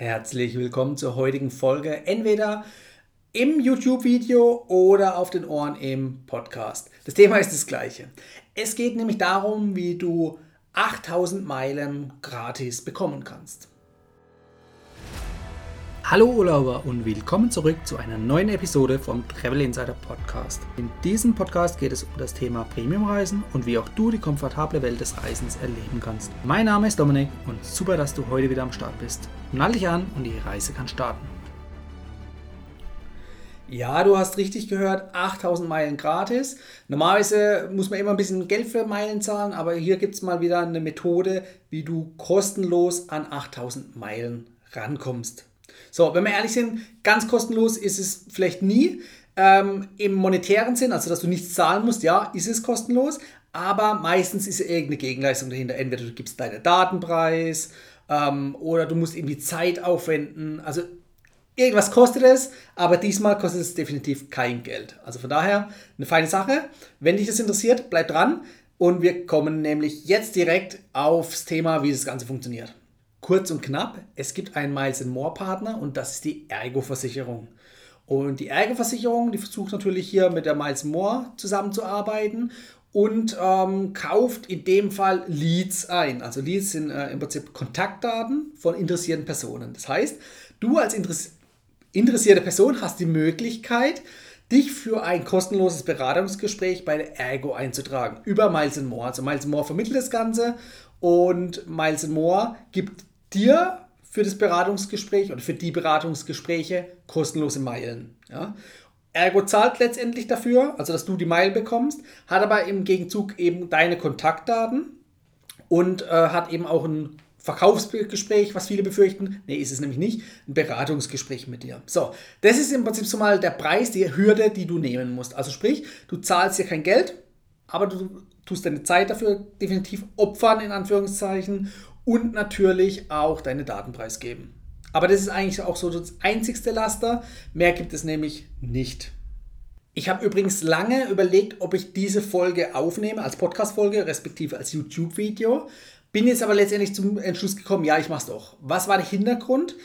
Herzlich willkommen zur heutigen Folge, entweder im YouTube-Video oder auf den Ohren im Podcast. Das Thema ist das gleiche. Es geht nämlich darum, wie du 8000 Meilen gratis bekommen kannst. Hallo Urlauber und willkommen zurück zu einer neuen Episode vom Travel Insider Podcast. In diesem Podcast geht es um das Thema Premiumreisen und wie auch du die komfortable Welt des Reisens erleben kannst. Mein Name ist Dominik und super, dass du heute wieder am Start bist. Nall dich an und die Reise kann starten. Ja, du hast richtig gehört, 8000 Meilen gratis. Normalerweise muss man immer ein bisschen Geld für Meilen zahlen, aber hier gibt es mal wieder eine Methode, wie du kostenlos an 8000 Meilen rankommst. So, wenn wir ehrlich sind, ganz kostenlos ist es vielleicht nie. Ähm, Im monetären Sinn, also dass du nichts zahlen musst, ja, ist es kostenlos, aber meistens ist irgendeine Gegenleistung dahinter. Entweder du gibst deinen Datenpreis ähm, oder du musst irgendwie Zeit aufwenden. Also irgendwas kostet es, aber diesmal kostet es definitiv kein Geld. Also von daher eine feine Sache. Wenn dich das interessiert, bleib dran und wir kommen nämlich jetzt direkt aufs Thema, wie das Ganze funktioniert. Kurz und knapp, es gibt einen Miles More Partner und das ist die Ergo-Versicherung. Und die Ergo-Versicherung, die versucht natürlich hier mit der Miles More zusammenzuarbeiten und ähm, kauft in dem Fall Leads ein. Also Leads sind äh, im Prinzip Kontaktdaten von interessierten Personen. Das heißt, du als Interess interessierte Person hast die Möglichkeit, dich für ein kostenloses Beratungsgespräch bei der Ergo einzutragen über Miles More. Also Miles More vermittelt das Ganze und Miles More gibt dir für das Beratungsgespräch oder für die Beratungsgespräche kostenlose Meilen. Ja? Ergo zahlt letztendlich dafür, also dass du die Meilen bekommst, hat aber im Gegenzug eben deine Kontaktdaten und äh, hat eben auch ein Verkaufsgespräch, was viele befürchten. Nee, ist es nämlich nicht. Ein Beratungsgespräch mit dir. So, das ist im Prinzip so mal der Preis, die Hürde, die du nehmen musst. Also sprich, du zahlst dir kein Geld, aber du tust deine Zeit dafür definitiv opfern, in Anführungszeichen, und natürlich auch deine Daten preisgeben. Aber das ist eigentlich auch so das einzigste Laster. Mehr gibt es nämlich nicht. Ich habe übrigens lange überlegt, ob ich diese Folge aufnehme als Podcast-Folge, respektive als YouTube-Video. Bin jetzt aber letztendlich zum Entschluss gekommen, ja, ich mache es doch. Was war der Hintergrund?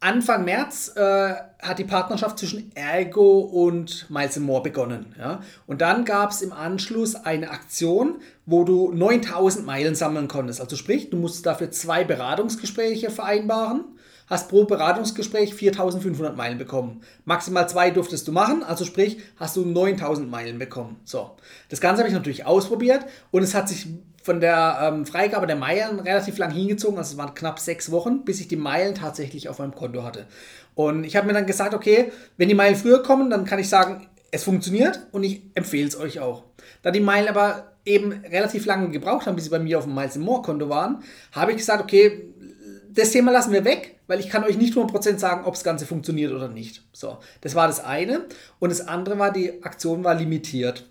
Anfang März äh, hat die Partnerschaft zwischen Ergo und Miles More begonnen. Ja? Und dann gab es im Anschluss eine Aktion, wo du 9000 Meilen sammeln konntest. Also sprich, du musst dafür zwei Beratungsgespräche vereinbaren, hast pro Beratungsgespräch 4500 Meilen bekommen. Maximal zwei durftest du machen, also sprich, hast du 9000 Meilen bekommen. So, das Ganze habe ich natürlich ausprobiert und es hat sich von der ähm, Freigabe der Meilen relativ lang hingezogen, also es waren knapp sechs Wochen, bis ich die Meilen tatsächlich auf meinem Konto hatte. Und ich habe mir dann gesagt, okay, wenn die Meilen früher kommen, dann kann ich sagen, es funktioniert und ich empfehle es euch auch. Da die Meilen aber eben relativ lange gebraucht haben, bis sie bei mir auf dem Miles More Konto waren, habe ich gesagt, okay, das Thema lassen wir weg, weil ich kann euch nicht 100% sagen, ob das Ganze funktioniert oder nicht. So, das war das eine. Und das andere war, die Aktion war limitiert.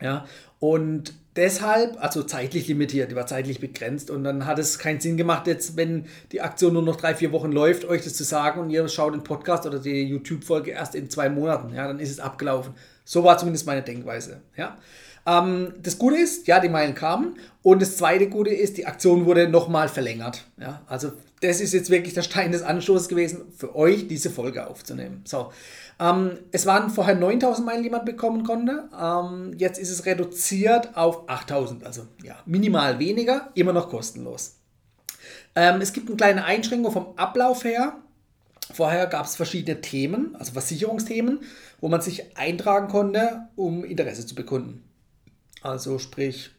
Ja, und deshalb, also zeitlich limitiert, die war zeitlich begrenzt und dann hat es keinen Sinn gemacht, jetzt, wenn die Aktion nur noch drei, vier Wochen läuft, euch das zu sagen und ihr schaut den Podcast oder die YouTube-Folge erst in zwei Monaten, ja, dann ist es abgelaufen. So war zumindest meine Denkweise, ja. Ähm, das Gute ist, ja, die Meilen kamen und das zweite Gute ist, die Aktion wurde nochmal verlängert, ja, also das ist jetzt wirklich der Stein des Anstoßes gewesen, für euch diese Folge aufzunehmen. So, ähm, es waren vorher 9000 Meilen, die man bekommen konnte. Ähm, jetzt ist es reduziert auf 8000, also ja, minimal weniger, immer noch kostenlos. Ähm, es gibt eine kleine Einschränkung vom Ablauf her. Vorher gab es verschiedene Themen, also Versicherungsthemen, wo man sich eintragen konnte, um Interesse zu bekunden. Also sprich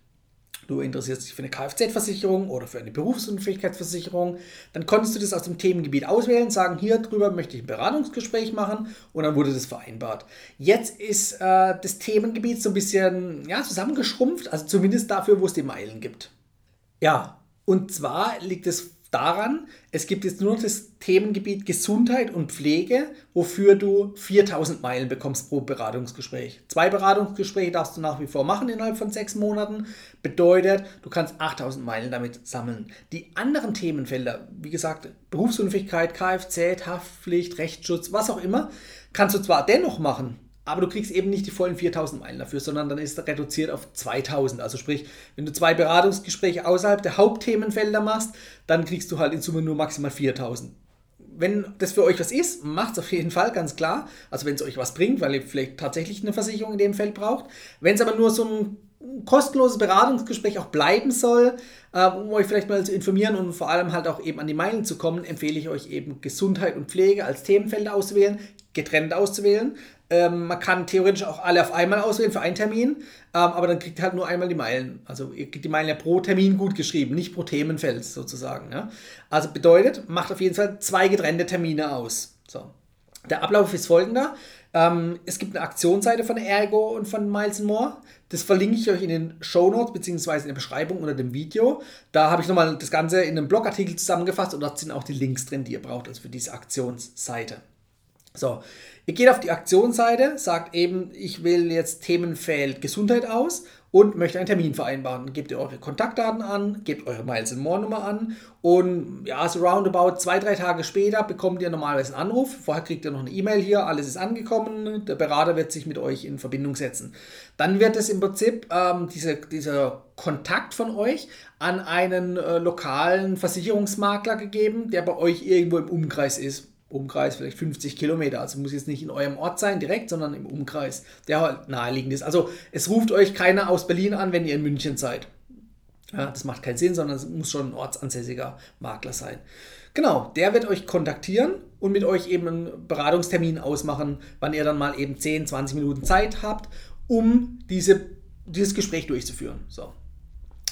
du interessierst dich für eine Kfz-Versicherung oder für eine Berufsunfähigkeitsversicherung, dann konntest du das aus dem Themengebiet auswählen, sagen, hier drüber möchte ich ein Beratungsgespräch machen und dann wurde das vereinbart. Jetzt ist äh, das Themengebiet so ein bisschen ja, zusammengeschrumpft, also zumindest dafür, wo es die Meilen gibt. Ja, und zwar liegt es daran, es gibt jetzt nur das Themengebiet Gesundheit und Pflege, wofür du 4000 Meilen bekommst pro Beratungsgespräch. Zwei Beratungsgespräche darfst du nach wie vor machen innerhalb von sechs Monaten. Bedeutet, du kannst 8000 Meilen damit sammeln. Die anderen Themenfelder, wie gesagt, Berufsunfähigkeit, Kfz, Haftpflicht, Rechtsschutz, was auch immer, kannst du zwar dennoch machen, aber du kriegst eben nicht die vollen 4000 Meilen dafür, sondern dann ist reduziert auf 2000. Also sprich, wenn du zwei Beratungsgespräche außerhalb der Hauptthemenfelder machst, dann kriegst du halt in Summe nur maximal 4000. wenn das für euch was ist, macht es auf jeden Fall, ganz klar. Also wenn es euch was bringt, weil ihr vielleicht tatsächlich eine Versicherung in dem Feld braucht. Wenn es aber nur so ein kostenloses Beratungsgespräch auch bleiben soll, äh, um euch vielleicht mal zu informieren und vor allem halt auch eben an die Meilen zu kommen, empfehle ich euch eben Gesundheit und Pflege als Themenfelder auszuwählen, getrennt auszuwählen. Ähm, man kann theoretisch auch alle auf einmal auswählen für einen Termin, ähm, aber dann kriegt ihr halt nur einmal die Meilen. Also ihr kriegt die Meilen ja pro Termin gut geschrieben, nicht pro Themenfeld sozusagen. Ja? Also bedeutet, macht auf jeden Fall zwei getrennte Termine aus. So. Der Ablauf ist folgender. Ähm, es gibt eine Aktionsseite von Ergo und von Miles More. Das verlinke ich euch in den Show Notes bzw. in der Beschreibung unter dem Video. Da habe ich nochmal das Ganze in einem Blogartikel zusammengefasst und dort sind auch die Links drin, die ihr braucht, also für diese Aktionsseite. So, ihr geht auf die Aktionsseite, sagt eben, ich will jetzt Themenfeld Gesundheit aus und möchte einen Termin vereinbaren. gebt ihr eure Kontaktdaten an, gebt eure Miles More Nummer an und ja, so roundabout zwei, drei Tage später bekommt ihr normalerweise einen Anruf. Vorher kriegt ihr noch eine E-Mail hier, alles ist angekommen, der Berater wird sich mit euch in Verbindung setzen. Dann wird es im Prinzip ähm, diese, dieser Kontakt von euch an einen äh, lokalen Versicherungsmakler gegeben, der bei euch irgendwo im Umkreis ist Umkreis vielleicht 50 Kilometer. Also muss jetzt nicht in eurem Ort sein direkt, sondern im Umkreis, der halt naheliegend ist. Also es ruft euch keiner aus Berlin an, wenn ihr in München seid. Ja, das macht keinen Sinn, sondern es muss schon ein ortsansässiger Makler sein. Genau, der wird euch kontaktieren und mit euch eben einen Beratungstermin ausmachen, wann ihr dann mal eben 10, 20 Minuten Zeit habt, um diese, dieses Gespräch durchzuführen. So.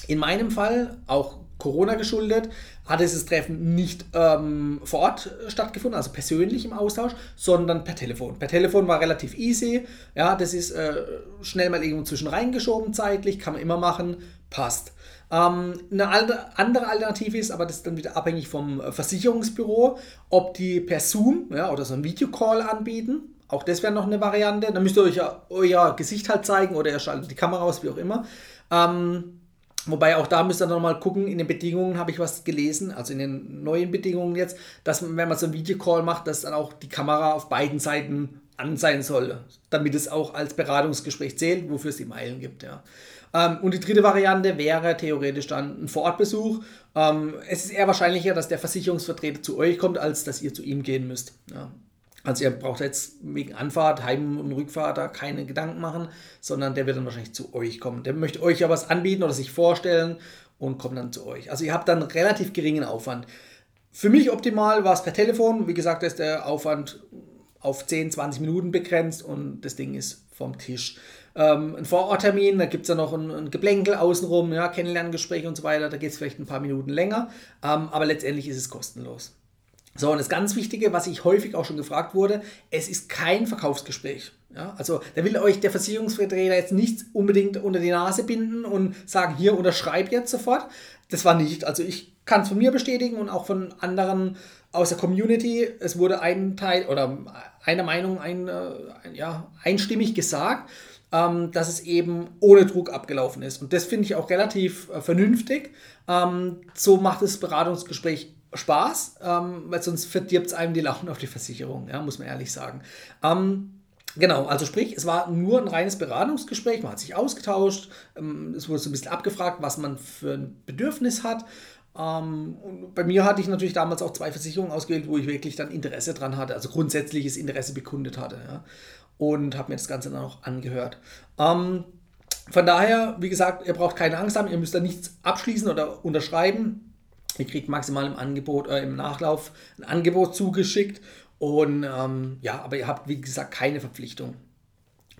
In meinem Fall, auch Corona geschuldet, hat dieses Treffen nicht ähm, vor Ort stattgefunden, also persönlich im Austausch, sondern per Telefon. Per Telefon war relativ easy. Ja, das ist äh, schnell mal irgendwo zwischen reingeschoben zeitlich, kann man immer machen, passt. Ähm, eine andere Alternative ist, aber das ist dann wieder abhängig vom äh, Versicherungsbüro, ob die per Zoom ja, oder so einen Videocall anbieten. Auch das wäre noch eine Variante. Dann müsst ihr euch ja euer Gesicht halt zeigen oder ihr schaltet die Kamera aus, wie auch immer. Ähm, Wobei auch da müsst ihr nochmal gucken, in den Bedingungen habe ich was gelesen, also in den neuen Bedingungen jetzt, dass wenn man so einen Videocall macht, dass dann auch die Kamera auf beiden Seiten an sein soll, damit es auch als Beratungsgespräch zählt, wofür es die Meilen gibt. Ja. Ähm, und die dritte Variante wäre theoretisch dann ein Vorortbesuch. Ähm, es ist eher wahrscheinlicher, dass der Versicherungsvertreter zu euch kommt, als dass ihr zu ihm gehen müsst. Ja. Also ihr braucht jetzt wegen Anfahrt, Heim- und Rückfahrt da keine Gedanken machen, sondern der wird dann wahrscheinlich zu euch kommen. Der möchte euch ja was anbieten oder sich vorstellen und kommt dann zu euch. Also ihr habt dann relativ geringen Aufwand. Für mich optimal war es per Telefon. Wie gesagt, ist der Aufwand auf 10, 20 Minuten begrenzt und das Ding ist vom Tisch. Ähm, ein Vororttermin, da gibt es ja noch ein, ein Geplänkel außenrum, ja, Kennenlerngespräch und so weiter, da geht es vielleicht ein paar Minuten länger, ähm, aber letztendlich ist es kostenlos. So, und das ganz Wichtige, was ich häufig auch schon gefragt wurde, es ist kein Verkaufsgespräch. Ja, also da will euch der Versicherungsvertreter jetzt nicht unbedingt unter die Nase binden und sagen, hier unterschreib jetzt sofort. Das war nicht. Also ich kann es von mir bestätigen und auch von anderen aus der Community. Es wurde ein Teil oder eine Meinung ein, äh, ja, einstimmig gesagt, ähm, dass es eben ohne Druck abgelaufen ist. Und das finde ich auch relativ äh, vernünftig. Ähm, so macht das Beratungsgespräch Spaß, ähm, weil sonst verdirbt es einem die Laune auf die Versicherung, ja, muss man ehrlich sagen. Ähm, Genau, also sprich, es war nur ein reines Beratungsgespräch, man hat sich ausgetauscht, ähm, es wurde so ein bisschen abgefragt, was man für ein Bedürfnis hat. Ähm, und bei mir hatte ich natürlich damals auch zwei Versicherungen ausgewählt, wo ich wirklich dann Interesse dran hatte, also grundsätzliches Interesse bekundet hatte. Ja, und habe mir das Ganze dann auch angehört. Ähm, von daher, wie gesagt, ihr braucht keine Angst haben, ihr müsst da nichts abschließen oder unterschreiben. Ihr kriegt maximal im Angebot, äh, im Nachlauf ein Angebot zugeschickt. Und ähm, ja, aber ihr habt, wie gesagt, keine Verpflichtung.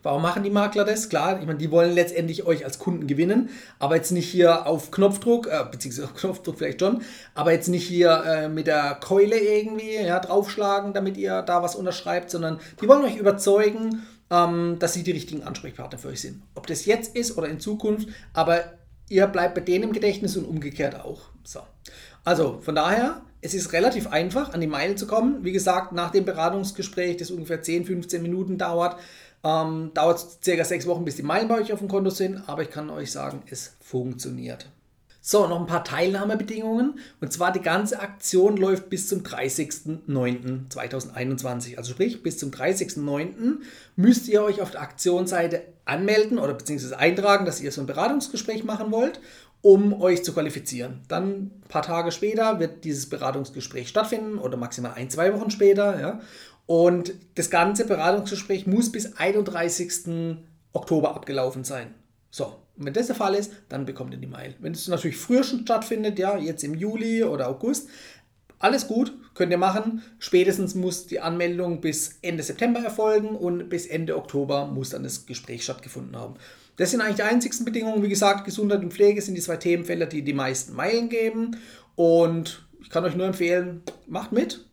Warum machen die Makler das? Klar, ich meine, die wollen letztendlich euch als Kunden gewinnen, aber jetzt nicht hier auf Knopfdruck, äh, beziehungsweise auf Knopfdruck vielleicht schon, aber jetzt nicht hier äh, mit der Keule irgendwie ja, draufschlagen, damit ihr da was unterschreibt, sondern die wollen euch überzeugen, ähm, dass sie die richtigen Ansprechpartner für euch sind. Ob das jetzt ist oder in Zukunft, aber ihr bleibt bei denen im Gedächtnis und umgekehrt auch. So. Also von daher, es ist relativ einfach, an die Meile zu kommen. Wie gesagt, nach dem Beratungsgespräch, das ungefähr 10, 15 Minuten dauert, ähm, dauert es circa sechs Wochen, bis die Meilen bei euch auf dem Konto sind. Aber ich kann euch sagen, es funktioniert. So, noch ein paar Teilnahmebedingungen. Und zwar die ganze Aktion läuft bis zum 30.09.2021. Also sprich, bis zum 30.09. müsst ihr euch auf der Aktionsseite anmelden oder beziehungsweise eintragen, dass ihr so ein Beratungsgespräch machen wollt. um euch zu qualifizieren. Dann ein paar Tage später wird dieses Beratungsgespräch stattfinden oder maximal ein, zwei Wochen später. Ja. Und das ganze Beratungsgespräch muss bis 31. Oktober abgelaufen sein. So, wenn das der Fall ist, dann bekommt ihr die Mail. Wenn es natürlich früher schon stattfindet, ja, jetzt im Juli oder August, alles gut, könnt ihr machen. Spätestens muss die Anmeldung bis Ende September erfolgen und bis Ende Oktober muss dann das Gespräch stattgefunden haben. Das sind eigentlich die einzigsten Bedingungen. Wie gesagt, Gesundheit und Pflege sind die zwei Themenfelder, die die meisten Meilen geben. Und ich kann euch nur empfehlen, macht mit.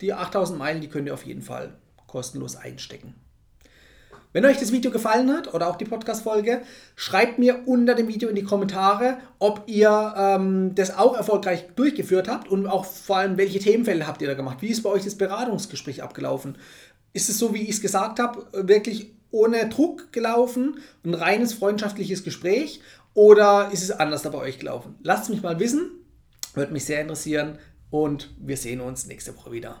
Die 8000 Meilen, die könnt ihr auf jeden Fall kostenlos einstecken. Wenn euch das Video gefallen hat oder auch die Podcast-Folge, schreibt mir unter dem Video in die Kommentare, ob ihr ähm, das auch erfolgreich durchgeführt habt und auch vor allem, welche Themenfelder habt ihr da gemacht. Wie ist bei euch das Beratungsgespräch abgelaufen? Ist es so, wie ich es gesagt habe, wirklich ohne Druck gelaufen, ein reines freundschaftliches Gespräch oder ist es anders da bei euch gelaufen? Lasst mich mal wissen, würde mich sehr interessieren und wir sehen uns nächste Woche wieder.